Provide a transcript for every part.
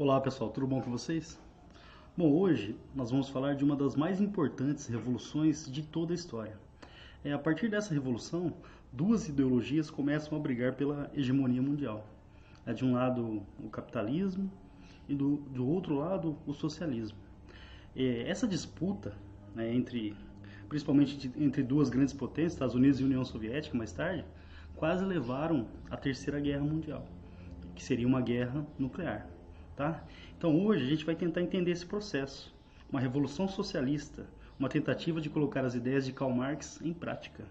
Olá pessoal, tudo bom com vocês? Bom, hoje nós vamos falar de uma das mais importantes revoluções de toda a história. É, a partir dessa revolução, duas ideologias começam a brigar pela hegemonia mundial. É, de um lado o capitalismo e do, do outro lado o socialismo. É, essa disputa né, entre, principalmente de, entre duas grandes potências, Estados Unidos e União Soviética, mais tarde, quase levaram à Terceira Guerra Mundial, que seria uma guerra nuclear. Tá? Então hoje a gente vai tentar entender esse processo, uma revolução socialista, uma tentativa de colocar as ideias de Karl Marx em prática.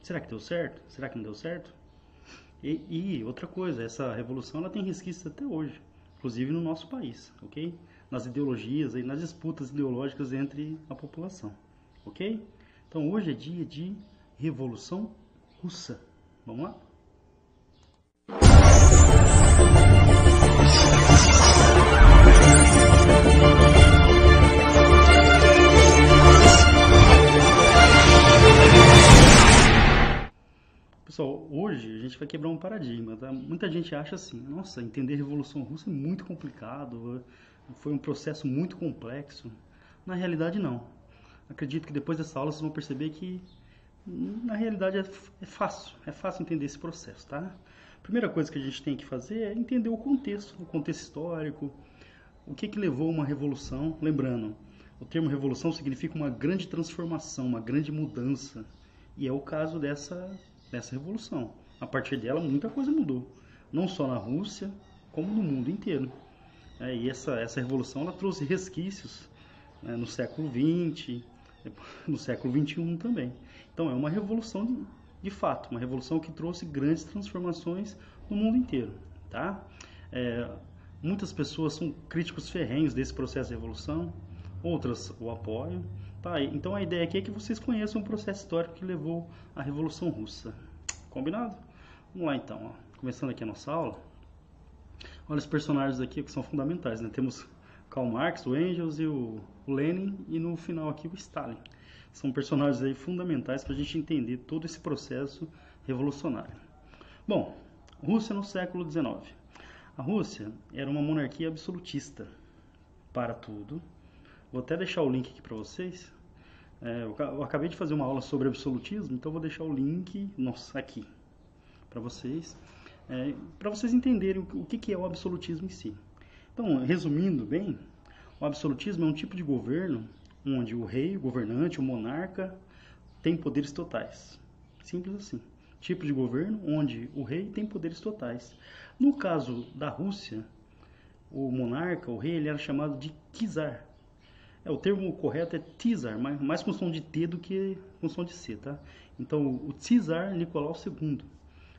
Será que deu certo? Será que não deu certo? E, e outra coisa, essa revolução ela tem resquícios até hoje, inclusive no nosso país, ok? Nas ideologias e nas disputas ideológicas entre a população, ok? Então hoje é dia de revolução russa. Vamos lá? Pessoal, hoje a gente vai quebrar um paradigma. Tá? Muita gente acha assim, nossa, entender a Revolução Russa é muito complicado, foi um processo muito complexo. Na realidade, não. Acredito que depois dessa aula vocês vão perceber que, na realidade, é, é fácil. É fácil entender esse processo, tá? Primeira coisa que a gente tem que fazer é entender o contexto, o contexto histórico, o que, que levou uma revolução. Lembrando, o termo revolução significa uma grande transformação, uma grande mudança. E é o caso dessa nessa revolução. A partir dela, muita coisa mudou, não só na Rússia, como no mundo inteiro. É, e essa, essa revolução ela trouxe resquícios né, no século XX, no século XXI também. Então é uma revolução de, de, fato, uma revolução que trouxe grandes transformações no mundo inteiro. Tá? É, muitas pessoas são críticos ferrenhos desse processo de revolução, outras o apoiam. Tá, então a ideia aqui é que vocês conheçam o processo histórico que levou à Revolução Russa. Combinado? Vamos lá então, ó. começando aqui a nossa aula. Olha os personagens aqui que são fundamentais, né? Temos Karl Marx, o Engels e o Lenin e no final aqui o Stalin. São personagens aí fundamentais para a gente entender todo esse processo revolucionário. Bom, Rússia no século XIX. A Rússia era uma monarquia absolutista para tudo. Vou até deixar o link aqui para vocês. É, eu acabei de fazer uma aula sobre absolutismo, então vou deixar o link nossa, aqui para vocês, é, para vocês entenderem o, que, que é o absolutismo em si. Então, resumindo bem, o absolutismo é um tipo de governo onde o rei, o governante, o monarca tem poderes totais. Simples assim. Tipo de governo onde o rei tem poderes totais. No caso da Rússia, o monarca, o rei, ele era chamado de czar. É, o termo correto é Tsar, mais, mais com som de T do que com som de C, tá? Então, o Tsar Nicolau II.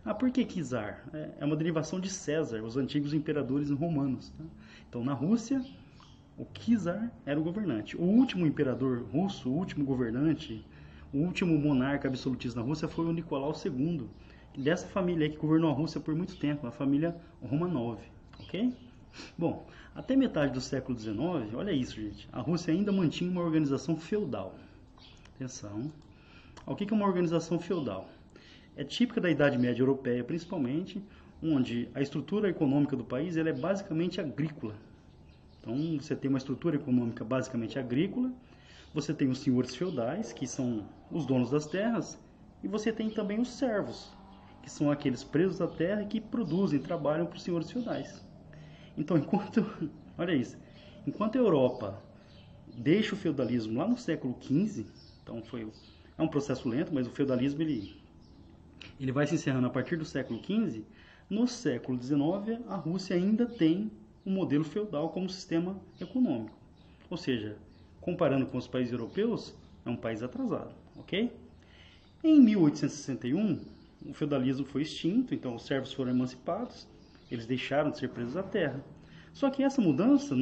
Ah, por que Czar? É, é uma derivação de César, os antigos imperadores romanos. Tá? Então, na Rússia, o Czar era o governante. O último imperador russo, o último governante, o último monarca absolutista na Rússia foi o Nicolau II. Dessa família que governou a Rússia por muito tempo, a família Romanov, ok? Bom, até metade do século XIX, olha isso, gente, a Rússia ainda mantinha uma organização feudal. Atenção. O que é uma organização feudal? É típica da Idade Média Europeia, principalmente, onde a estrutura econômica do país ela é basicamente agrícola. Então, você tem uma estrutura econômica basicamente agrícola, você tem os senhores feudais, que são os donos das terras, e você tem também os servos, que são aqueles presos à terra que produzem, trabalham para os senhores feudais. Então, enquanto, olha isso, enquanto a Europa deixa o feudalismo lá no século XV, então foi é um processo lento, mas o feudalismo ele ele vai se encerrando a partir do século XV. No século XIX, a Rússia ainda tem o um modelo feudal como sistema econômico. Ou seja, comparando com os países europeus, é um país atrasado, ok? Em 1861, o feudalismo foi extinto, então os servos foram emancipados eles deixaram de ser presos à terra. Só que essa mudança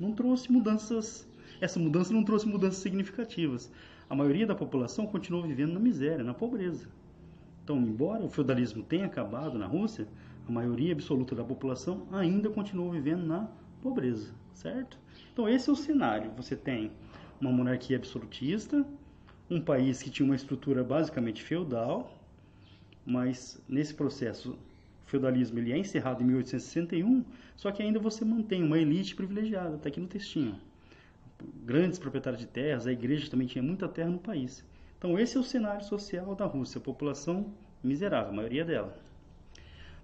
não, trouxe mudanças. Essa mudança não trouxe mudanças significativas. A maioria da população continuou vivendo na miséria, na pobreza. Então, embora o feudalismo tenha acabado na Rússia, a maioria absoluta da população ainda continuou vivendo na pobreza, certo? Então, esse é o cenário. Você tem uma monarquia absolutista, um país que tinha uma estrutura basicamente feudal, mas nesse processo feudalismo ele é encerrado em 1861, só que ainda você mantém uma elite privilegiada, está aqui no textinho. Grandes proprietários de terras, a igreja também tinha muita terra no país. Então esse é o cenário social da Rússia, população miserável, a maioria dela.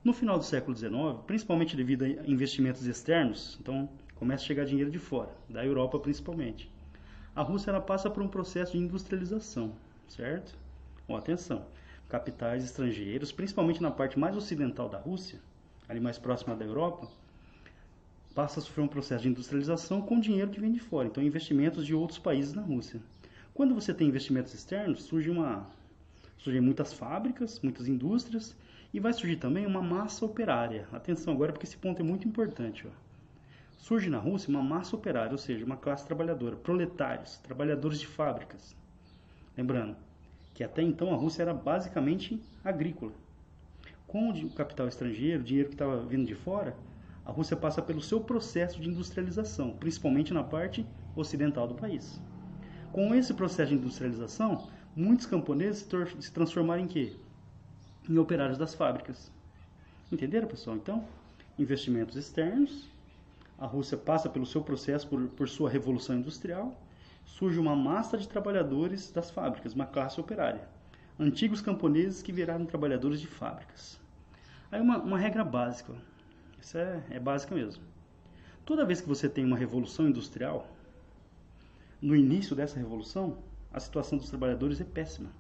No final do século XIX, principalmente devido a investimentos externos, então começa a chegar dinheiro de fora, da Europa principalmente. A Rússia ela passa por um processo de industrialização, certo? Bom, atenção, capitais estrangeiros, principalmente na parte mais ocidental da Rússia, ali mais próxima da Europa, passa a sofrer um processo de industrialização com dinheiro que vem de fora, então investimentos de outros países na Rússia. Quando você tem investimentos externos, surge uma surgem muitas fábricas, muitas indústrias e vai surgir também uma massa operária. Atenção agora porque esse ponto é muito importante, ó. Surge na Rússia uma massa operária, ou seja, uma classe trabalhadora, proletários, trabalhadores de fábricas. Lembrando que até então a Rússia era basicamente agrícola. Com o capital estrangeiro, o dinheiro que estava vindo de fora, a Rússia passa pelo seu processo de industrialização, principalmente na parte ocidental do país. Com esse processo de industrialização, muitos camponeses se transformaram em quê? Em operários das fábricas. Entenderam, pessoal? Então, investimentos externos, a Rússia passa pelo seu processo por, por sua revolução industrial, surge uma massa de trabalhadores das fábricas, uma classe operária. Antigos camponeses que viraram trabalhadores de fábricas. Aí uma, uma regra básica, isso é, é básica mesmo. Toda vez que você tem uma revolução industrial, no início dessa revolução, a situação dos trabalhadores é péssima.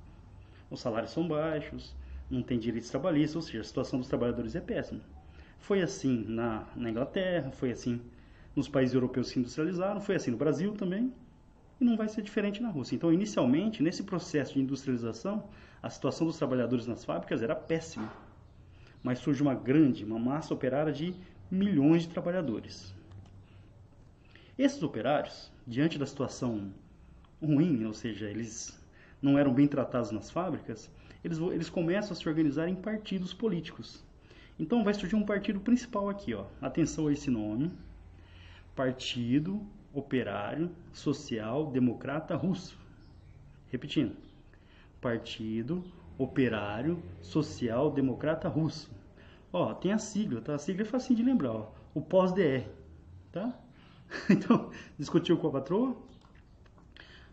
Os salários são baixos, não tem direitos trabalhistas, ou seja, a situação dos trabalhadores é péssima. Foi assim na, na Inglaterra, foi assim nos países europeus que se industrializaram, foi assim no Brasil também, e não vai ser diferente na Rússia. Então, inicialmente, nesse processo de industrialização, a situação dos trabalhadores nas fábricas era péssima. Mas surge uma grande, uma massa operária de milhões de trabalhadores. Esses operários, diante da situação ruim, ou seja, eles não eram bem tratados nas fábricas, eles, eles começam a se organizar em partidos políticos. Então vai surgir um partido principal aqui, ó. Atenção a esse nome. Partido Operário Social Democrata Russo. Repetindo. Partido Operário Social Democrata Russo. Ó, tem a sigla, tá? A sigla é facinho de lembrar, ó. O pós-DR, tá? Então, discutiu com a patroa?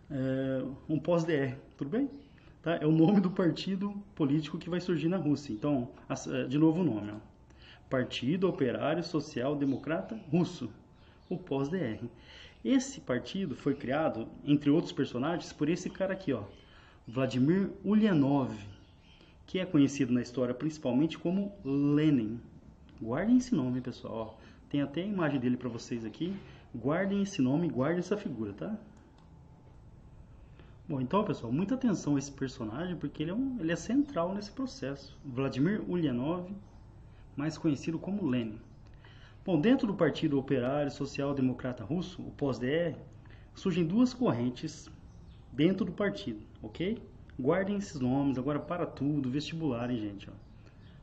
É, um pós-DR, tudo bem? Tá? É o nome do partido político que vai surgir na Rússia. Então, é, de novo o nome. Ó. Partido Operário Social Democrata Russo, o pós-DR. Esse partido foi criado, entre outros personagens, por esse cara aqui, ó, Vladimir Ulyanov, que é conhecido na história principalmente como Lenin. Guardem esse nome, pessoal. Tem até a imagem dele para vocês aqui. Guardem esse nome, guardem essa figura, tá? Bom, então, pessoal, muita atenção a esse personagem, porque ele é, um, ele é central nesse processo. Vladimir Ulyanov, mais conhecido como Lenin. Bom, dentro do Partido Operário Social Democrata Russo, o POSDR, surgem duas correntes dentro do partido, ok? Guardem esses nomes agora para tudo, vestibular, hein, gente? Ó.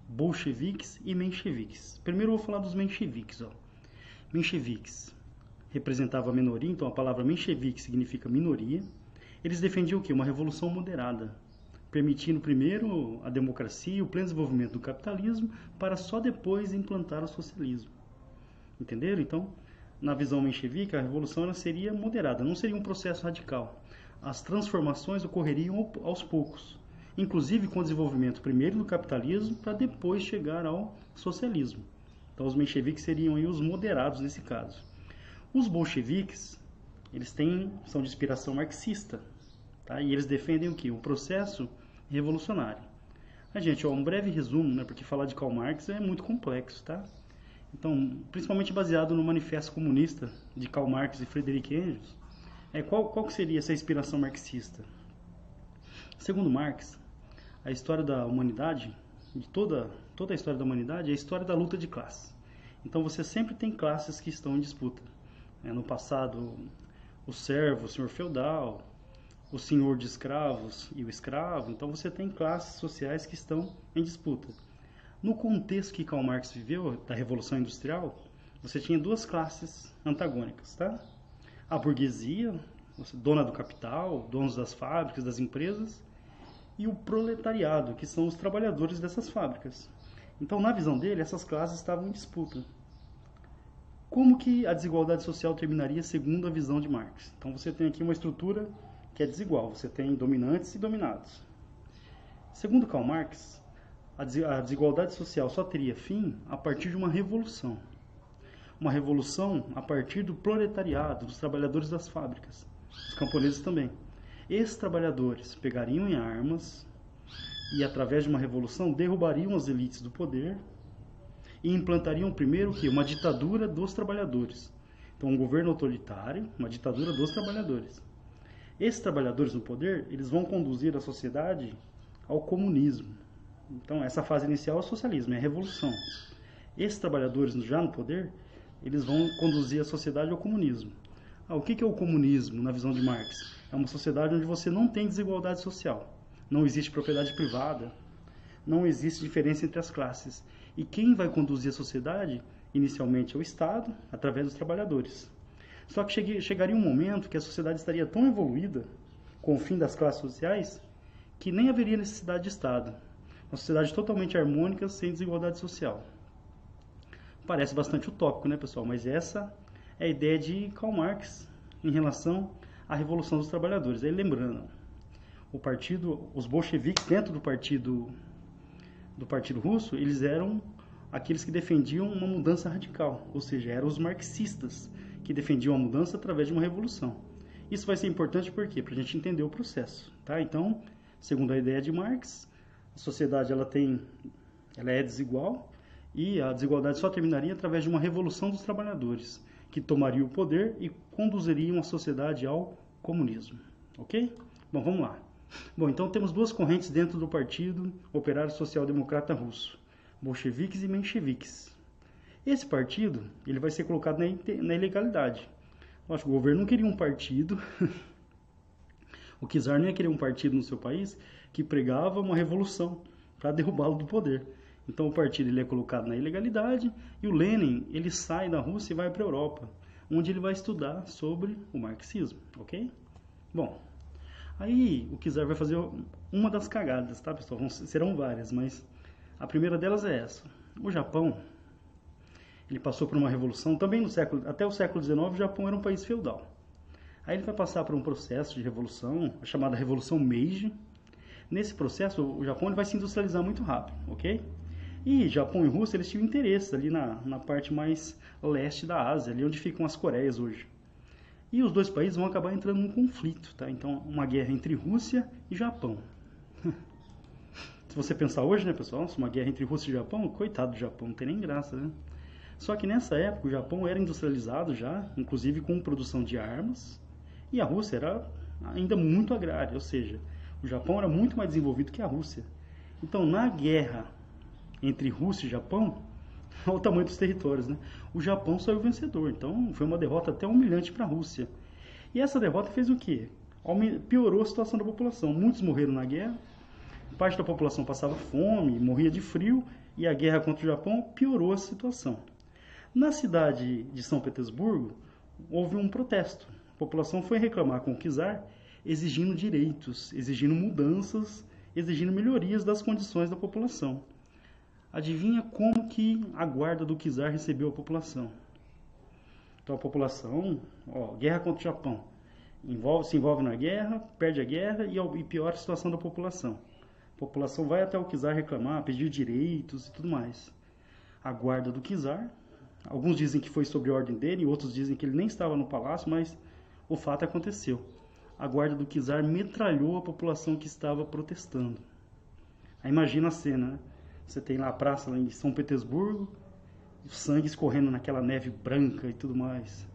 Bolcheviques e mencheviques. Primeiro eu vou falar dos mencheviques. Ó. Mencheviques representava a minoria, então a palavra menchevique significa minoria eles defendiam o quê? Uma revolução moderada, permitindo primeiro a democracia e o pleno desenvolvimento do capitalismo para só depois implantar o socialismo. Entenderam? Então, na visão menchevique, a revolução ela seria moderada, não seria um processo radical. As transformações ocorreriam aos poucos, inclusive com o desenvolvimento primeiro do capitalismo para depois chegar ao socialismo. Então, os mencheviques seriam os moderados nesse caso. Os bolcheviques, eles têm, são de inspiração marxista, Tá? E eles defendem o que? O processo revolucionário. A gente, ó, um breve resumo, né, porque falar de Karl Marx é muito complexo, tá? Então, principalmente baseado no Manifesto Comunista de Karl Marx e Friedrich Engels, é, qual, qual que seria essa inspiração marxista? Segundo Marx, a história da humanidade, de toda, toda a história da humanidade, é a história da luta de classes. Então, você sempre tem classes que estão em disputa. É, no passado, o servo, o senhor feudal, o senhor de escravos e o escravo, então você tem classes sociais que estão em disputa. No contexto que Karl Marx viveu, da Revolução Industrial, você tinha duas classes antagônicas, tá? A burguesia, dona do capital, donos das fábricas, das empresas, e o proletariado, que são os trabalhadores dessas fábricas. Então, na visão dele, essas classes estavam em disputa. Como que a desigualdade social terminaria segundo a visão de Marx? Então, você tem aqui uma estrutura que é desigual. Você tem dominantes e dominados. Segundo Karl Marx, a desigualdade social só teria fim a partir de uma revolução. Uma revolução a partir do proletariado, dos trabalhadores das fábricas, dos camponeses também. Esses trabalhadores pegariam em armas e, através de uma revolução, derrubariam as elites do poder e implantariam primeiro que uma ditadura dos trabalhadores. Então, um governo autoritário, uma ditadura dos trabalhadores. Esses trabalhadores no poder, eles vão conduzir a sociedade ao comunismo. Então, essa fase inicial é o socialismo, é a revolução. Esses trabalhadores já no poder, eles vão conduzir a sociedade ao comunismo. Ah, o que é o comunismo na visão de Marx? É uma sociedade onde você não tem desigualdade social, não existe propriedade privada, não existe diferença entre as classes. E quem vai conduzir a sociedade, inicialmente, é o Estado, através dos trabalhadores. Só que chegaria um momento que a sociedade estaria tão evoluída, com o fim das classes sociais, que nem haveria necessidade de Estado. Uma sociedade totalmente harmônica, sem desigualdade social. Parece bastante utópico, né, pessoal? Mas essa é a ideia de Karl Marx em relação à Revolução dos Trabalhadores. Aí lembrando, o partido, os bolcheviques dentro do partido do partido russo, eles eram aqueles que defendiam uma mudança radical, ou seja, eram os marxistas que defendiam a mudança através de uma revolução. Isso vai ser importante por quê? Para a gente entender o processo, tá? Então, Segundo a ideia de Marx, a sociedade ela tem, ela é desigual e a desigualdade só terminaria através de uma revolução dos trabalhadores, que tomaria o poder e conduziria uma sociedade ao comunismo. Ok? Bom, vamos lá. Bom, então temos duas correntes dentro do Partido Operário Social Democrata Russo, bolcheviques e mencheviques. Esse partido ele vai ser colocado na, na ilegalidade. Que o governo não queria um partido O Kizar não ia querer um partido no seu país que pregava uma revolução para derrubá-lo do poder. Então o partido ele é colocado na ilegalidade e o Lenin ele sai da Rússia e vai para a Europa, onde ele vai estudar sobre o marxismo, ok? Bom, aí o Kizar vai fazer uma das cagadas, tá pessoal? serão várias, mas a primeira delas é essa. O Japão ele passou por uma revolução também no século até o século XIX o Japão era um país feudal. Aí ele vai passar por um processo de revolução, a chamada Revolução Meiji. Nesse processo, o Japão vai se industrializar muito rápido, ok? E Japão e Rússia eles tinham interesse ali na, na parte mais leste da Ásia, ali onde ficam as Coreias hoje. E os dois países vão acabar entrando num conflito, tá? Então, uma guerra entre Rússia e Japão. Se você pensar hoje, né, pessoal, uma guerra entre Rússia e Japão, coitado do Japão, não tem nem graça, né? Só que nessa época o Japão era industrializado já, inclusive com produção de armas, e a Rússia era ainda muito agrária, ou seja, o Japão era muito mais desenvolvido que a Rússia. Então, na guerra entre Rússia e Japão, olha o tamanho dos territórios, né? O Japão saiu vencedor. Então, foi uma derrota até humilhante para a Rússia. E essa derrota fez o quê? Piorou a situação da população. Muitos morreram na guerra, parte da população passava fome, morria de frio, e a guerra contra o Japão piorou a situação. Na cidade de São Petersburgo, houve um protesto população foi reclamar com o exigindo direitos, exigindo mudanças, exigindo melhorias das condições da população. Adivinha como que a guarda do Kizar recebeu a população? Então a população, ó, guerra contra o Japão, envolve, se envolve na guerra, perde a guerra e, e piora a situação da população. A população vai até o Kizar reclamar, pedir direitos e tudo mais. A guarda do Kizar, alguns dizem que foi sobre ordem dele, outros dizem que ele nem estava no palácio, mas o fato aconteceu. A guarda do czar metralhou a população que estava protestando. Aí imagina a cena, né? Você tem lá a praça lá em São Petersburgo, o sangue escorrendo naquela neve branca e tudo mais.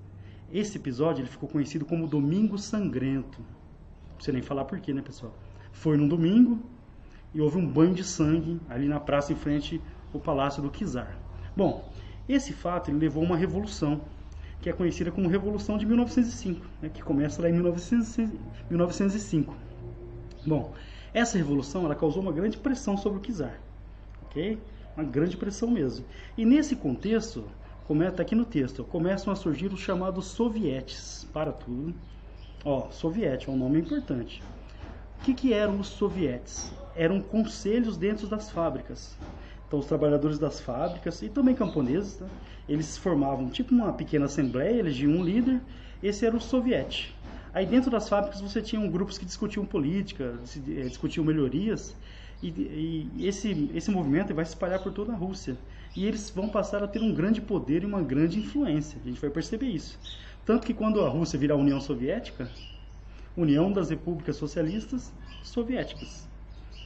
Esse episódio ele ficou conhecido como Domingo Sangrento. Não precisa nem falar por quê, né, pessoal? Foi num domingo e houve um banho de sangue ali na praça em frente ao palácio do czar. Bom, esse fato levou a uma revolução que é conhecida como Revolução de 1905, né, que começa lá em 1905. Bom, essa revolução ela causou uma grande pressão sobre o czar, ok? Uma grande pressão mesmo. E nesse contexto, está aqui no texto, começam a surgir os chamados sovietes, para tudo. Ó, soviete é um nome importante. O que, que eram os sovietes? Eram conselhos dentro das fábricas. Então, os trabalhadores das fábricas e também camponeses, tá? eles formavam tipo uma pequena assembleia, elegiam um líder, esse era o soviete. Aí dentro das fábricas você tinha grupos que discutiam política, eh, discutiam melhorias, e, e esse, esse movimento vai se espalhar por toda a Rússia. E eles vão passar a ter um grande poder e uma grande influência. A gente vai perceber isso. Tanto que quando a Rússia virar a União Soviética, União das Repúblicas Socialistas Soviéticas,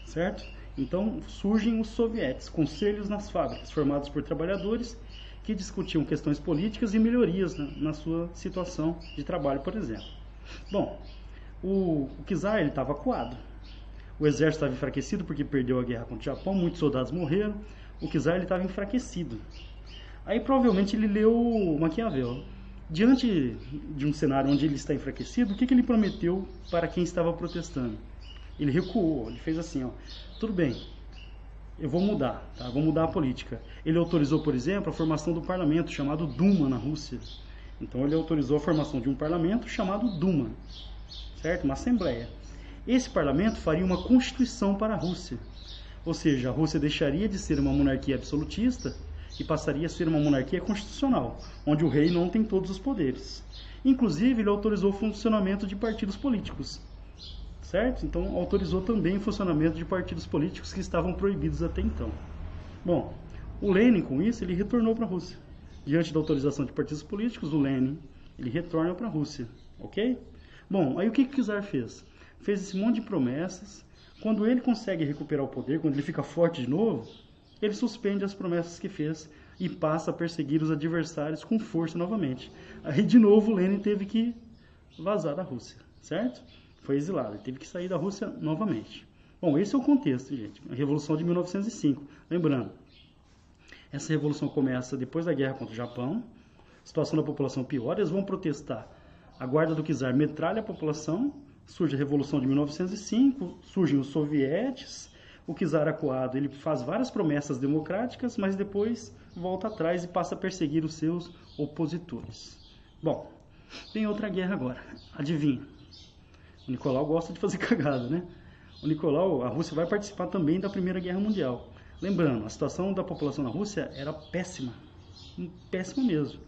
certo? Então surgem os sovietes, conselhos nas fábricas, formados por trabalhadores que discutiam questões políticas e melhorias na, na sua situação de trabalho, por exemplo. Bom, o, o czar estava acuado. O exército estava enfraquecido porque perdeu a guerra contra o Japão, muitos soldados morreram. O czar estava enfraquecido. Aí provavelmente ele leu Maquiavel. Diante de um cenário onde ele está enfraquecido, o que, que ele prometeu para quem estava protestando? Ele recuou, ele fez assim, ó, tudo bem, eu vou mudar, tá? vou mudar a política. Ele autorizou, por exemplo, a formação do parlamento, chamado Duma na Rússia. Então ele autorizou a formação de um parlamento chamado Duma, certo? Uma assembleia. Esse parlamento faria uma constituição para a Rússia. Ou seja, a Rússia deixaria de ser uma monarquia absolutista e passaria a ser uma monarquia constitucional, onde o rei não tem todos os poderes. Inclusive, ele autorizou o funcionamento de partidos políticos certo? Então autorizou também o funcionamento de partidos políticos que estavam proibidos até então. Bom, o Lenin com isso ele retornou para a Rússia. Diante da autorização de partidos políticos, o Lenin ele retorna para a Rússia, ok? Bom, aí o que, que o czar fez? Fez esse monte de promessas. Quando ele consegue recuperar o poder, quando ele fica forte de novo, ele suspende as promessas que fez e passa a perseguir os adversários com força novamente. Aí de novo o Lenin teve que vazar da Rússia, certo? Foi exilado, ele teve que sair da Rússia novamente. Bom, esse é o contexto, gente. A Revolução de 1905. Lembrando, essa revolução começa depois da guerra contra o Japão, a situação da população piora, eles vão protestar. A guarda do czar metralha a população, surge a Revolução de 1905, surgem os sovietes, o czar acuado, ele faz várias promessas democráticas, mas depois volta atrás e passa a perseguir os seus opositores. Bom, tem outra guerra agora. Adivinha? Nicolau gosta de fazer cagada, né? O Nicolau, a Rússia vai participar também da Primeira Guerra Mundial. Lembrando, a situação da população na Rússia era péssima, péssima mesmo.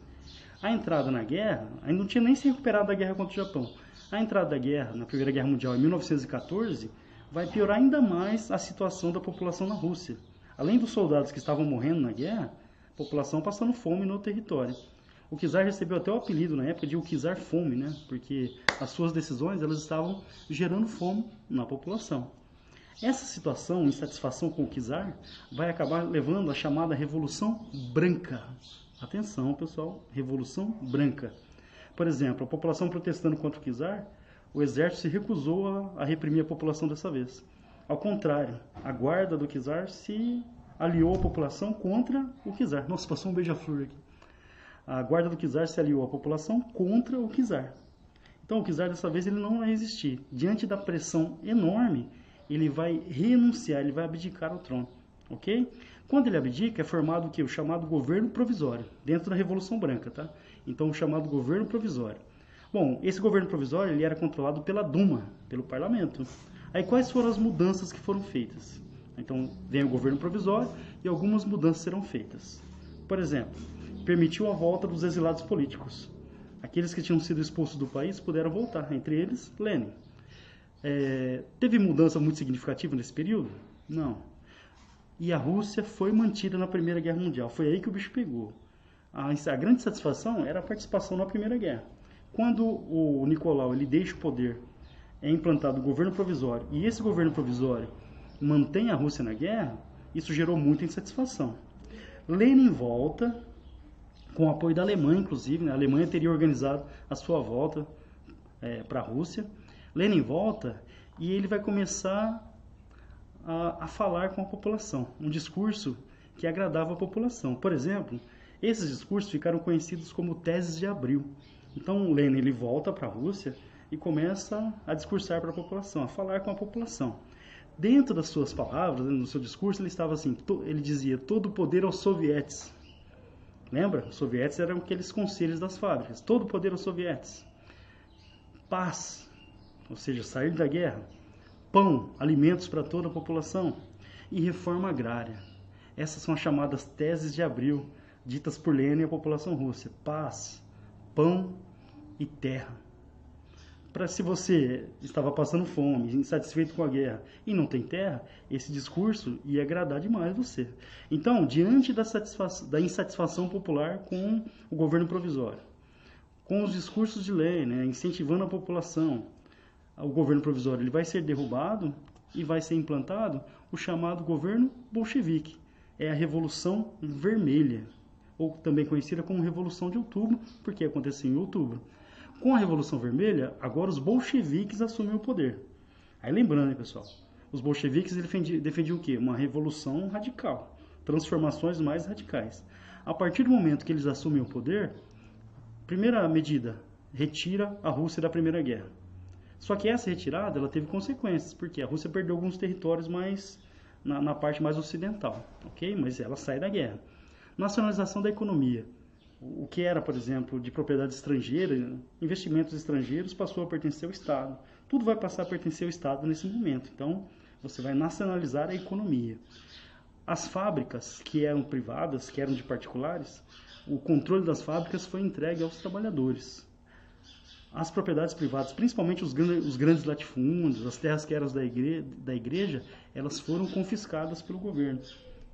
A entrada na guerra, ainda não tinha nem se recuperado da guerra contra o Japão. A entrada da guerra, na Primeira Guerra Mundial, em 1914, vai piorar ainda mais a situação da população na Rússia. Além dos soldados que estavam morrendo na guerra, a população passando fome no território. O Kizar recebeu até o apelido na época de o Kizar Fome, né? Porque as suas decisões elas estavam gerando fome na população. Essa situação, insatisfação com o Kizar, vai acabar levando à chamada Revolução Branca. Atenção, pessoal, Revolução Branca. Por exemplo, a população protestando contra o Kizar, o exército se recusou a, a reprimir a população dessa vez. Ao contrário, a guarda do Kizar se aliou à população contra o Kizar. Nossa, passou um beija-flor aqui a guarda do czar se aliou à população contra o czar. Então o czar dessa vez ele não vai resistir. Diante da pressão enorme, ele vai renunciar, ele vai abdicar ao trono, ok? Quando ele abdica, é formado o que? O chamado governo provisório, dentro da Revolução Branca, tá? Então o chamado governo provisório. Bom, esse governo provisório ele era controlado pela Duma, pelo parlamento. Aí quais foram as mudanças que foram feitas? Então vem o governo provisório e algumas mudanças serão feitas. Por exemplo, permitiu a volta dos exilados políticos. Aqueles que tinham sido expulsos do país puderam voltar, entre eles Lenin. É, teve mudança muito significativa nesse período? Não. E a Rússia foi mantida na Primeira Guerra Mundial. Foi aí que o bicho pegou. A, a grande satisfação era a participação na Primeira Guerra. Quando o Nicolau ele deixa o poder, é implantado o governo provisório, e esse governo provisório mantém a Rússia na guerra, isso gerou muita insatisfação. Lenin volta, com o apoio da Alemanha, inclusive. Né? A Alemanha teria organizado a sua volta é, para a Rússia. Lenin volta e ele vai começar a, a, falar com a população, um discurso que agradava a população. Por exemplo, esses discursos ficaram conhecidos como teses de abril. Então, Lenin ele volta para a Rússia e começa a discursar para a população, a falar com a população. Dentro das suas palavras, no seu discurso, ele estava assim, ele dizia: todo poder aos sovietes, Lembra? Os sovietes eram aqueles conselhos das fábricas. Todo o poder aos sovietes. Paz, ou seja, sair da guerra. Pão, alimentos para toda a população. E reforma agrária. Essas são as chamadas teses de abril, ditas por Lenin a população russa: paz, pão e terra. Para se você estava passando fome, insatisfeito com a guerra e não tem terra, esse discurso ia agradar demais você. Então, diante da, da insatisfação popular com o governo provisório, com os discursos de lei, né, incentivando a população, o governo provisório ele vai ser derrubado e vai ser implantado o chamado governo bolchevique. É a Revolução Vermelha, ou também conhecida como Revolução de Outubro, porque aconteceu em outubro. Com a Revolução Vermelha, agora os bolcheviques assumem o poder. Aí lembrando, hein, pessoal, os bolcheviques defendiam, defendiam o quê? Uma revolução radical, transformações mais radicais. A partir do momento que eles assumem o poder, primeira medida, retira a Rússia da Primeira Guerra. Só que essa retirada ela teve consequências, porque a Rússia perdeu alguns territórios mais na, na parte mais ocidental, ok? Mas ela sai da guerra. Nacionalização da economia o que era, por exemplo, de propriedade estrangeira, investimentos estrangeiros, passou a pertencer ao Estado. Tudo vai passar a pertencer ao Estado nesse momento. Então, você vai nacionalizar a economia. As fábricas que eram privadas, que eram de particulares, o controle das fábricas foi entregue aos trabalhadores. As propriedades privadas, principalmente os, os grandes latifúndios, as terras que eram da da igreja, elas foram confiscadas pelo governo.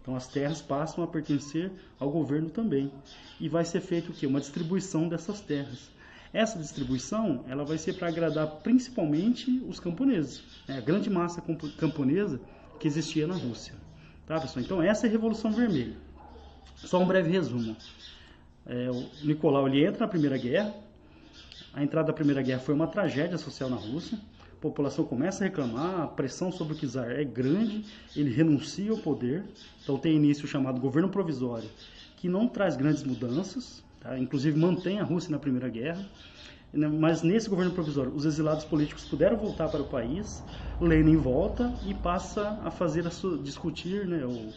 Então as terras passam a pertencer ao governo também. E vai ser feito o quê? Uma distribuição dessas terras. Essa distribuição ela vai ser para agradar principalmente os camponeses, né? a grande massa camponesa que existia na Rússia. Tá, pessoal? Então essa é a Revolução Vermelha. Só um breve resumo. É, o Nicolau ele entra na Primeira Guerra. A entrada da Primeira Guerra foi uma tragédia social na Rússia a população começa a reclamar, a pressão sobre o czar é grande, ele renuncia ao poder, então tem início o chamado governo provisório, que não traz grandes mudanças, tá? inclusive mantém a Rússia na Primeira Guerra, né? mas nesse governo provisório os exilados políticos puderam voltar para o país, Lenin volta e passa a fazer a sua, discutir, né, ou,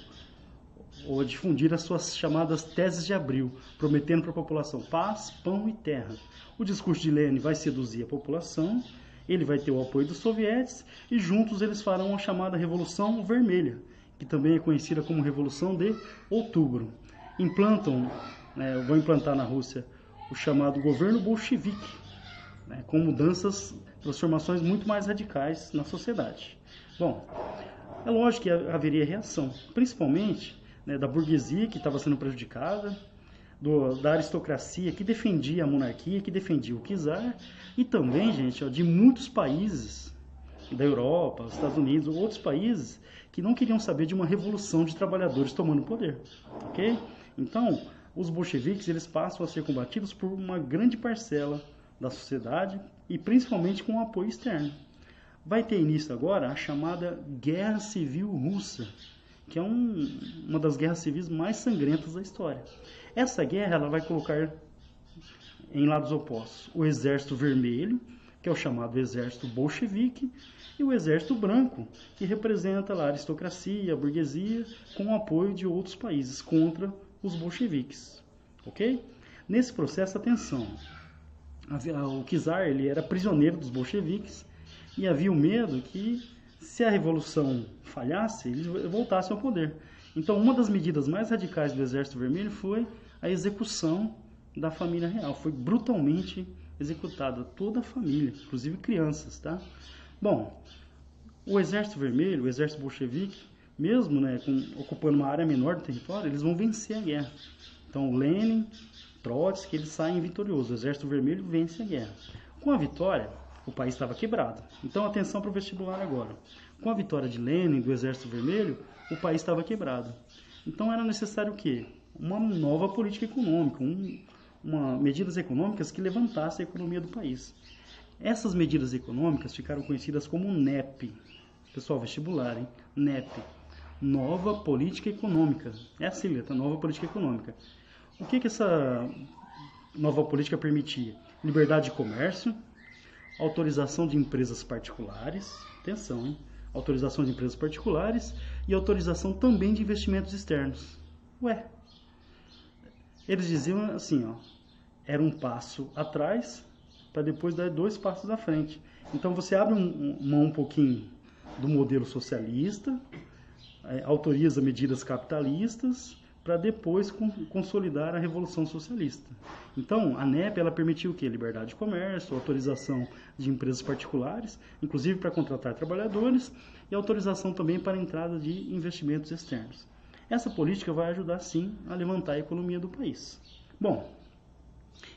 ou a difundir as suas chamadas teses de abril, prometendo para a população paz, pão e terra. O discurso de Lenin vai seduzir a população ele vai ter o apoio dos sovietes e juntos eles farão a chamada Revolução Vermelha, que também é conhecida como Revolução de Outubro. Implantam, né, vão implantar na Rússia o chamado governo bolchevique, né, com mudanças, transformações muito mais radicais na sociedade. Bom, é lógico que haveria reação, principalmente né, da burguesia que estava sendo prejudicada, do, da aristocracia que defendia a monarquia, que defendia o czar, e também, gente, ó, de muitos países da Europa, Estados Unidos, outros países que não queriam saber de uma revolução de trabalhadores tomando poder, ok? Então, os bolcheviques eles passam a ser combatidos por uma grande parcela da sociedade e principalmente com o apoio externo. Vai ter início agora a chamada Guerra Civil Russa, que é um, uma das guerras civis mais sangrentas da história. Essa guerra ela vai colocar em lados opostos o exército vermelho, que é o chamado exército bolchevique, e o exército branco, que representa a aristocracia, a burguesia, com o apoio de outros países contra os bolcheviques. Ok? Nesse processo, atenção, o czar ele era prisioneiro dos bolcheviques e havia o medo que se a revolução falhasse, eles voltassem ao poder. Então, uma das medidas mais radicais do Exército Vermelho foi a execução da família real. Foi brutalmente executada toda a família, inclusive crianças, tá? Bom, o Exército Vermelho, o Exército Bolchevique, mesmo né, com, ocupando uma área menor do território, eles vão vencer a guerra. Então, Lenin, Trotsky, eles saem vitoriosos. O Exército Vermelho vence a guerra. Com a vitória, o país estava quebrado. Então, atenção para o vestibular agora. Com a vitória de Lenin, do Exército Vermelho, o país estava quebrado. Então, era necessário o quê? Uma nova política econômica, um, uma, medidas econômicas que levantassem a economia do país. Essas medidas econômicas ficaram conhecidas como NEP. Pessoal, vestibular, hein? NEP. Nova Política Econômica. É assim, letra, Nova Política Econômica. O que, que essa nova política permitia? Liberdade de comércio, autorização de empresas particulares, atenção, hein? autorização de empresas particulares e autorização também de investimentos externos. Ué, eles diziam assim, ó, era um passo atrás para depois dar dois passos à frente. Então você abre um, mão um pouquinho do modelo socialista, é, autoriza medidas capitalistas para depois consolidar a revolução socialista. Então, a NEP ela permitiu o quê? Liberdade de comércio, autorização de empresas particulares, inclusive para contratar trabalhadores, e autorização também para a entrada de investimentos externos. Essa política vai ajudar sim a levantar a economia do país. Bom,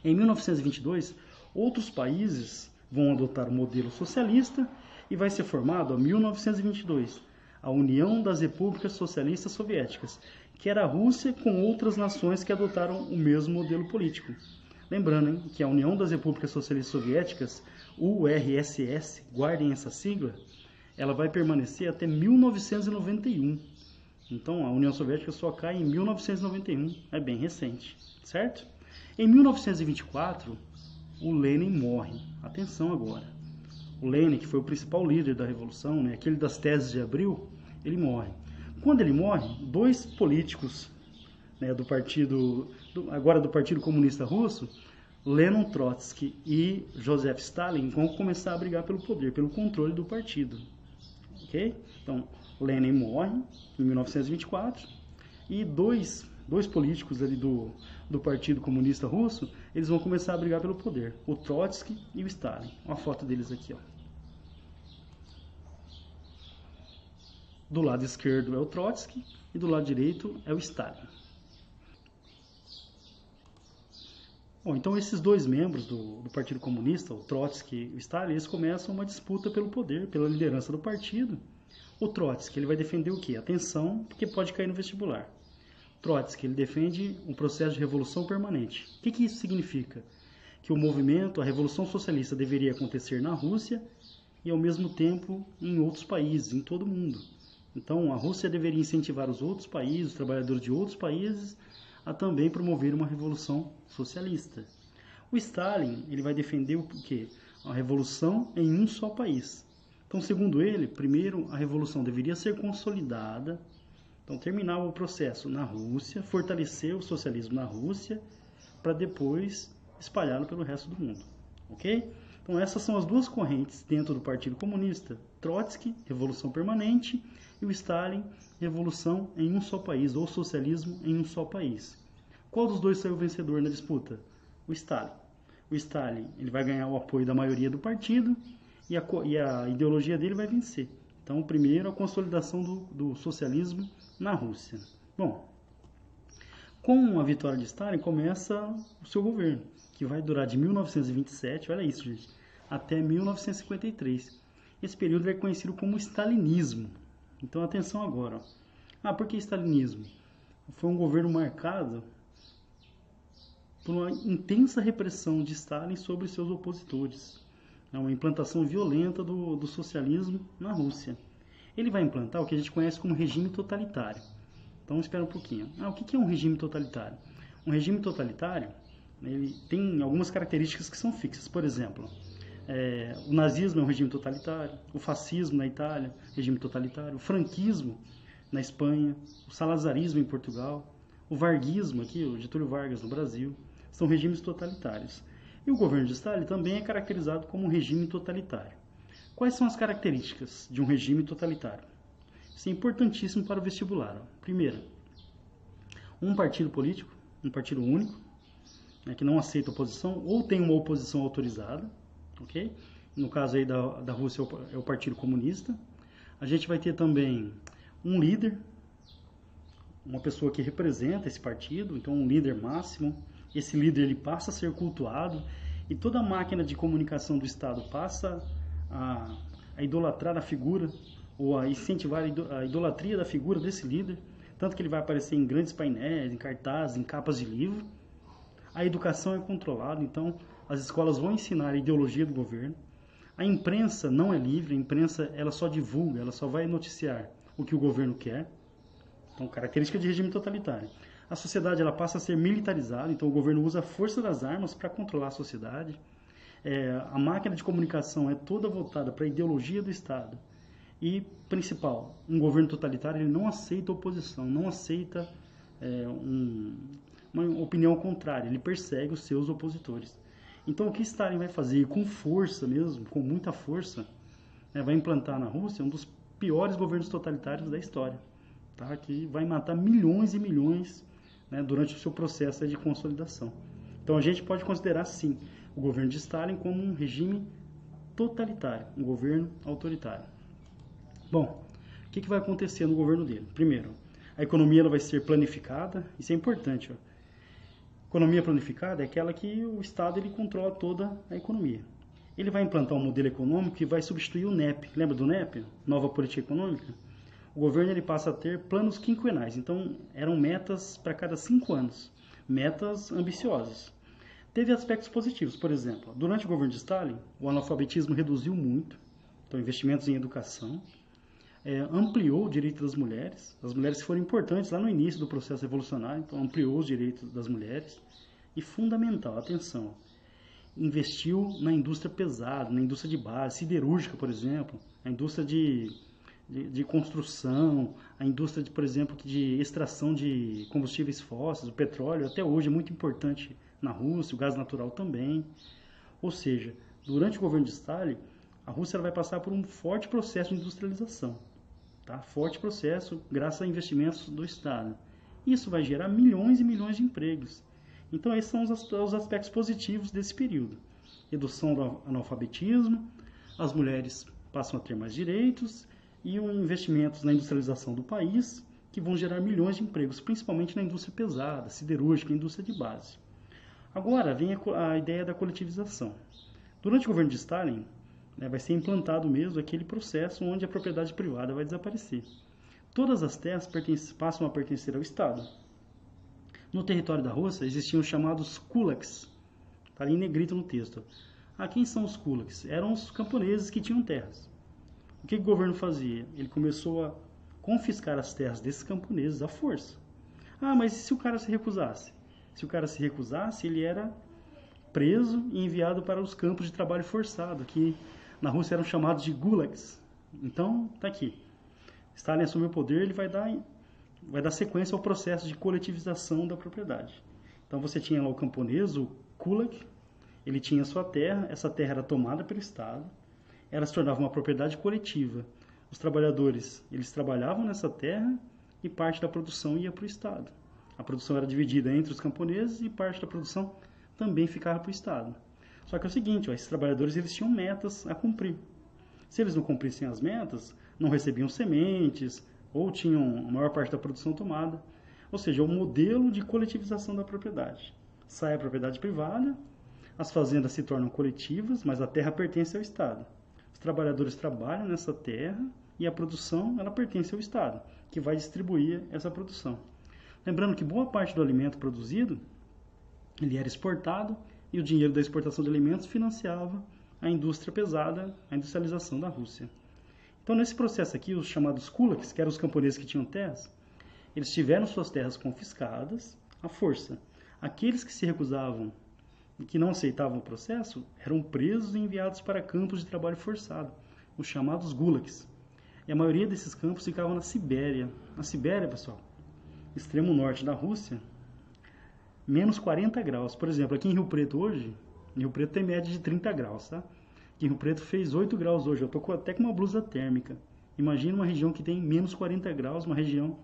em 1922, outros países vão adotar o modelo socialista e vai ser formado, em 1922, a União das Repúblicas Socialistas Soviéticas, que era a Rússia com outras nações que adotaram o mesmo modelo político. Lembrando hein, que a União das Repúblicas Socialistas Soviéticas, URSS, guardem essa sigla, ela vai permanecer até 1991. Então a União Soviética só cai em 1991, é bem recente, certo? Em 1924, o Lenin morre. Atenção agora. O Lenin, que foi o principal líder da revolução, né, aquele das teses de abril, ele morre. Quando ele morre, dois políticos né, do partido, do, agora do Partido Comunista Russo, Lenin Trotsky e Joseph Stalin, vão começar a brigar pelo poder, pelo controle do partido. Ok? Então, Lenin morre em 1924 e dois, dois políticos ali do, do Partido Comunista Russo, eles vão começar a brigar pelo poder, o Trotsky e o Stalin. Olha a foto deles aqui, ó. Do lado esquerdo é o Trotsky e do lado direito é o Stalin. Bom, então esses dois membros do, do, Partido Comunista, o Trotsky e o Stalin, eles começam uma disputa pelo poder, pela liderança do partido. O Trotsky ele vai defender o quê? Atenção, porque pode cair no vestibular. Trotsky ele defende um processo de revolução permanente. O que, que isso significa? Que o movimento, a revolução socialista deveria acontecer na Rússia e ao mesmo tempo em outros países, em todo o mundo. Então, a Rússia deveria incentivar os outros países, os trabalhadores de outros países, a também promover uma revolução socialista. O Stalin ele vai defender o quê? A revolução em um só país. Então, segundo ele, primeiro a revolução deveria ser consolidada, então terminar o processo na Rússia, fortalecer o socialismo na Rússia, para depois espalhá-lo pelo resto do mundo, ok? Então essas são as duas correntes dentro do Partido Comunista: Trotsky, revolução permanente, e o Stalin, revolução em um só país, ou socialismo em um só país. Qual dos dois saiu vencedor na disputa? O Stalin. O Stalin ele vai ganhar o apoio da maioria do partido e a, e a ideologia dele vai vencer. Então, primeiro, a consolidação do, do socialismo na Rússia. Bom, com a vitória de Stalin, começa o seu governo, que vai durar de 1927, olha isso, gente, até 1953. Esse período é conhecido como stalinismo. Então atenção agora. Ah, por que stalinismo? Foi um governo marcado por uma intensa repressão de Stalin sobre seus opositores. É uma implantação violenta do, do socialismo na Rússia. Ele vai implantar o que a gente conhece como regime totalitário. Então espera um pouquinho. Ah, o que é um regime totalitário? Um regime totalitário ele tem algumas características que são fixas. Por exemplo, é, o nazismo é um regime totalitário, o fascismo na Itália, regime totalitário, o franquismo na Espanha, o salazarismo em Portugal, o varguismo aqui, o Getúlio Vargas no Brasil, são regimes totalitários. E o governo de Stalin também é caracterizado como um regime totalitário. Quais são as características de um regime totalitário? Isso é importantíssimo para o vestibular. Primeiro, um partido político, um partido único, né, que não aceita oposição ou tem uma oposição autorizada, ok? No caso aí da, da Rússia é o Partido Comunista. A gente vai ter também um líder, uma pessoa que representa esse partido, então um líder máximo. Esse líder ele passa a ser cultuado e toda a máquina de comunicação do Estado passa a, a idolatrar a figura ou a incentivar a idolatria da figura desse líder, tanto que ele vai aparecer em grandes painéis, em cartazes, em capas de livro. A educação é controlada, então as escolas vão ensinar a ideologia do governo. A imprensa não é livre, a imprensa ela só divulga, ela só vai noticiar o que o governo quer. Então, característica de regime totalitário. A sociedade ela passa a ser militarizada, então o governo usa a força das armas para controlar a sociedade. É, a máquina de comunicação é toda voltada para a ideologia do Estado. E, principal, um governo totalitário ele não aceita oposição, não aceita é, um, uma opinião contrária, ele persegue os seus opositores. Então, o que Stalin vai fazer com força mesmo, com muita força, né, vai implantar na Rússia um dos piores governos totalitários da história, tá? que vai matar milhões e milhões né, durante o seu processo de consolidação. Então a gente pode considerar sim o governo de Stalin como um regime totalitário, um governo autoritário. Bom, o que, que vai acontecer no governo dele? Primeiro, a economia ela vai ser planificada, isso é importante. Ó. Economia planificada é aquela que o Estado ele controla toda a economia. Ele vai implantar um modelo econômico que vai substituir o NEP. Lembra do NEP? Nova Política Econômica? O governo ele passa a ter planos quinquenais. Então, eram metas para cada cinco anos. Metas ambiciosas. Teve aspectos positivos, por exemplo, durante o governo de Stalin, o analfabetismo reduziu muito. Então, investimentos em educação. É, ampliou o direito das mulheres. As mulheres foram importantes lá no início do processo revolucionário, então ampliou os direitos das mulheres. E fundamental, atenção, investiu na indústria pesada, na indústria de base, siderúrgica, por exemplo, a indústria de, de, de construção, a indústria, de, por exemplo, de extração de combustíveis fósseis, o petróleo, até hoje é muito importante na Rússia, o gás natural também. Ou seja, durante o governo de Stalin, a Rússia vai passar por um forte processo de industrialização. Tá? Forte processo graças a investimentos do Estado. Isso vai gerar milhões e milhões de empregos. Então, esses são os aspectos positivos desse período: redução do analfabetismo, as mulheres passam a ter mais direitos e investimentos na industrialização do país que vão gerar milhões de empregos, principalmente na indústria pesada, siderúrgica, indústria de base. Agora vem a, ideia da coletivização. Durante o governo de Stalin, né, vai ser implantado mesmo aquele processo onde a propriedade privada vai desaparecer. Todas as terras passam a pertencer ao Estado. No território da Rússia existiam os chamados kulaks, está ali em negrito no texto. Ah, quem são os kulaks? Eram os camponeses que tinham terras. O que o governo fazia? Ele começou a confiscar as terras desses camponeses à força. Ah, mas e se o cara se recusasse? Se o cara se recusasse, ele era preso e enviado para os campos de trabalho forçado, que na Rússia eram chamados de gulags. Então, tá aqui. Stalin assumiu o poder, ele vai dar vai dar sequência ao processo de coletivização da propriedade. Então você tinha lá o camponês, o kulak, ele tinha sua terra, essa terra era tomada pelo Estado, ela se tornava uma propriedade coletiva. Os trabalhadores, eles trabalhavam nessa terra e parte da produção ia para o Estado. A produção era dividida entre os camponeses e parte da produção também ficava para o Estado. Só que é o seguinte, ó, esses trabalhadores eles tinham metas a cumprir. Se eles não cumprissem as metas, não recebiam sementes, ou tinham a maior parte da produção tomada. Ou seja, o modelo de coletivização da propriedade. Sai a propriedade privada, as fazendas se tornam coletivas, mas a terra pertence ao Estado. Trabalhadores trabalham nessa terra e a produção ela pertence ao Estado, que vai distribuir essa produção. Lembrando que boa parte do alimento produzido ele era exportado e o dinheiro da exportação de alimentos financiava a indústria pesada, a industrialização da Rússia. Então, nesse processo aqui, os chamados kulaks, que eram os camponeses que tinham terras, eles tiveram suas terras confiscadas à força. Aqueles que se recusavam e que não aceitavam o processo eram presos e enviados para campos de trabalho forçado, os chamados gulags. E a maioria desses campos ficavam na Sibéria. Na Sibéria, pessoal, extremo norte da Rússia, menos 40 graus. Por exemplo, aqui em Rio Preto hoje, em Rio Preto tem média de 30 graus, tá? que Rio Preto fez 8 graus hoje. Eu tô até com uma blusa térmica. Imagina uma região que tem menos 40 graus, uma região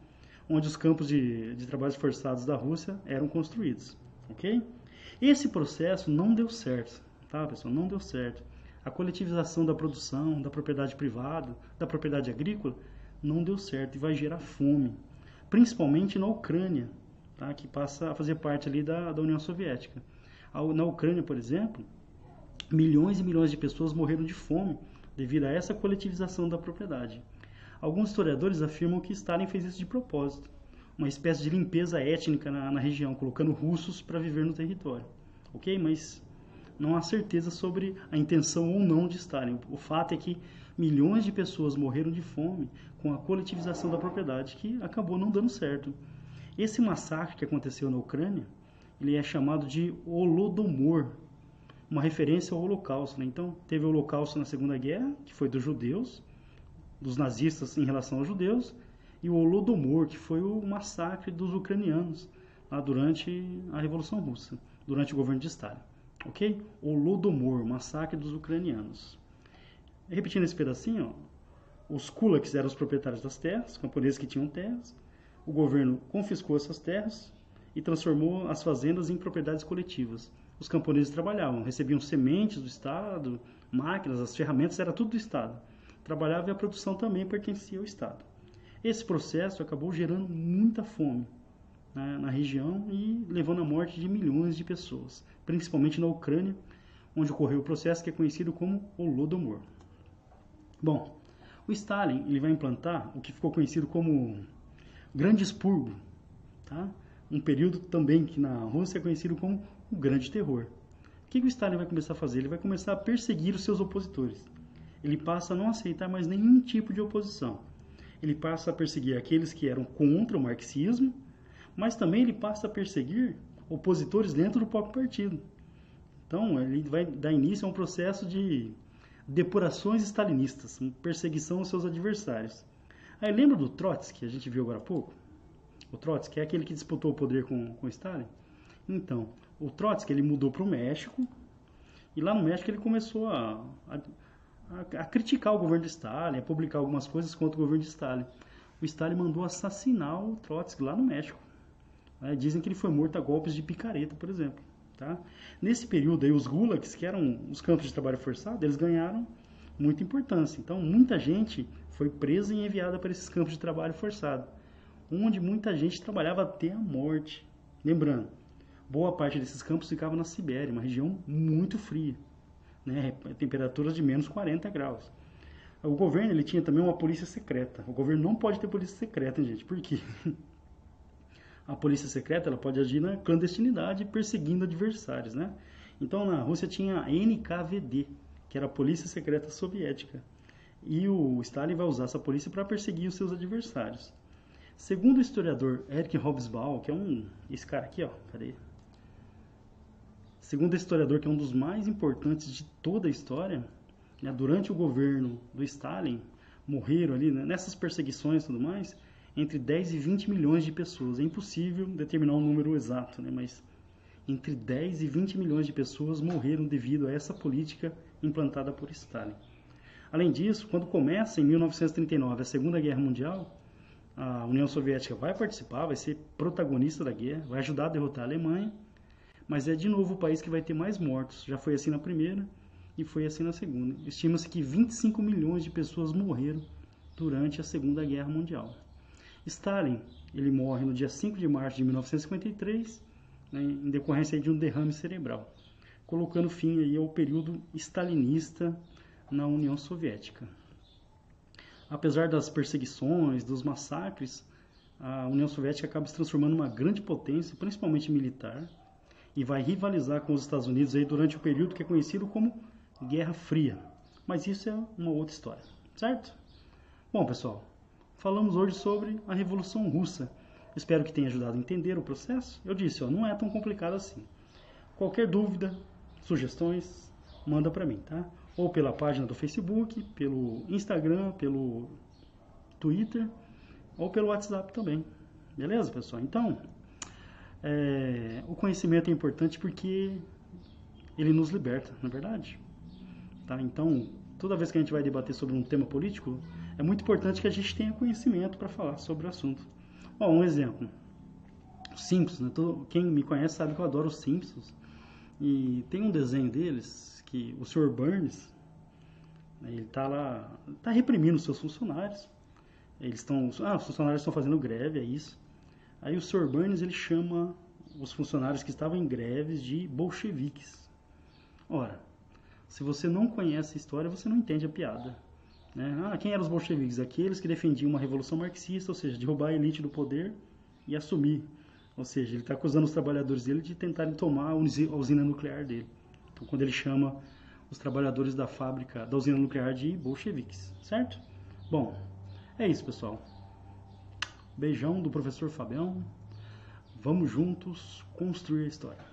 onde os campos de, de trabalhos forçados da Rússia eram construídos, ok? Esse processo não deu certo, tá, pessoal? Não deu certo. A coletivização da produção, da propriedade privada, da propriedade agrícola, não deu certo e vai gerar fome, principalmente na Ucrânia, tá? que passa a fazer parte ali da, da União Soviética. Na Ucrânia, por exemplo, milhões e milhões de pessoas morreram de fome devido a essa coletivização da propriedade. Alguns historiadores afirmam que Stalin fez isso de propósito, uma espécie de limpeza étnica na, na região, colocando russos para viver no território. Ok? Mas não há certeza sobre a intenção ou não de Stalin. O fato é que milhões de pessoas morreram de fome com a coletivização da propriedade, que acabou não dando certo. Esse massacre que aconteceu na Ucrânia, ele é chamado de Holodomor, uma referência ao Holocausto. Né? Então, teve o Holocausto na Segunda Guerra, que foi dos judeus, dos nazistas em relação aos judeus, e o Holodomor, que foi o massacre dos ucranianos lá durante a Revolução Russa, durante o governo de Stalin. Ok? Holodomor, massacre dos ucranianos. Repetindo esse pedacinho, ó, os kulaks eram os proprietários das terras, camponeses que tinham terras, o governo confiscou essas terras e transformou as fazendas em propriedades coletivas. Os camponeses trabalhavam, recebiam sementes do Estado, máquinas, as ferramentas, era tudo do Estado. Trabalhava e a produção também pertencia ao Estado. Esse processo acabou gerando muita fome né, na região e levando à morte de milhões de pessoas, principalmente na Ucrânia, onde ocorreu o processo que é conhecido como Holodomor. Bom, o Stalin ele vai implantar o que ficou conhecido como Grande Expurgo, tá? um período também que na Rússia é conhecido como o Grande Terror. O que, que o Stalin vai começar a fazer? Ele vai começar a perseguir os seus opositores. Ele passa a não aceitar mais nenhum tipo de oposição. Ele passa a perseguir aqueles que eram contra o marxismo, mas também ele passa a perseguir opositores dentro do próprio partido. Então, ele vai dar início a um processo de depurações stalinistas, perseguição aos seus adversários. Aí lembra do Trotsky, que a gente viu agora há pouco? O Trotsky é aquele que disputou o poder com, com Stalin. Então, o Trotsky ele mudou para o México e lá no México ele começou a, a, a, criticar o governo de Stalin, a publicar algumas coisas contra o governo de Stalin. O Stalin mandou assassinar o Trotsky lá no México. É, dizem que ele foi morto a golpes de picareta, por exemplo. Tá? Nesse período aí, os gulags, que eram os campos de trabalho forçado, eles ganharam muita importância. Então, muita gente foi presa e enviada para esses campos de trabalho forçado, onde muita gente trabalhava até a morte. Lembrando, boa parte desses campos ficava na Sibéria, uma região muito fria, né? temperaturas de menos 40 graus. O governo ele tinha também uma polícia secreta. O governo não pode ter polícia secreta, gente. Por quê? a polícia secreta ela pode agir na clandestinidade perseguindo adversários, né? Então na Rússia tinha a NKVD, que era a polícia secreta soviética. E o Stalin vai usar essa polícia para perseguir os seus adversários. Segundo o historiador Eric Hobsbawm, que é um esse cara aqui, ó, cadê? Segundo o historiador que é um dos mais importantes de toda a história, né, durante o governo do Stalin, morreram ali né, nessas perseguições e tudo mais, entre 10 e 20 milhões de pessoas. É impossível determinar um número exato, né? mas entre 10 e 20 milhões de pessoas morreram devido a essa política implantada por Stalin. Além disso, quando começa em 1939 a Segunda Guerra Mundial, a União Soviética vai participar, vai ser protagonista da guerra, vai ajudar a derrotar a Alemanha, mas é de novo o país que vai ter mais mortos. Já foi assim na primeira e foi assim na segunda. Estima-se que 25 milhões de pessoas morreram durante a Segunda Guerra Mundial. Stalin, ele morre no dia 5 de março de 1953, né, em decorrência de um derrame cerebral, colocando fim aí ao período stalinista na União Soviética. Apesar das perseguições, dos massacres, a União Soviética acaba se transformando numa grande potência, principalmente militar, e vai rivalizar com os Estados Unidos aí durante o período que é conhecido como Guerra Fria. Mas isso é uma outra história, certo? Bom, pessoal, falamos hoje sobre a Revolução Russa. Espero que tenha ajudado a entender o processo. Eu disse, ó, não é tão complicado assim. Qualquer dúvida, sugestões, manda para mim, tá? Ou pela página do Facebook, pelo Instagram, pelo Twitter, ou pelo WhatsApp também. Beleza, pessoal? Então, é, o conhecimento é importante porque ele nos liberta, não é verdade? Tá? Então, toda vez que a gente vai debater sobre um tema político, é muito importante que a gente tenha conhecimento para falar sobre o assunto. Um exemplo. Simpsons, né? Quem me conhece sabe que eu adoro os Simpsons. E tem um desenho deles que o Sr. Burns, né, ele tá lá, tá reprimindo os seus funcionários. Eles estão, ah, os funcionários estão fazendo greve, é isso. Aí o Sr. Burns ele chama os funcionários que estavam em greves de bolcheviques. Ora, se você não conhece a história, você não entende a piada. Né? Ah, quem eram os bolcheviques? Aqueles que defendiam uma revolução marxista, ou seja, derrubar a elite do poder e assumir. Ou seja, ele está acusando os trabalhadores dele de tentarem tomar a usina nuclear dele. Então, quando ele chama os trabalhadores da fábrica, da usina nuclear de bolcheviques, certo? Bom, é isso, pessoal. Beijão do professor Fabião. Vamos juntos construir a história.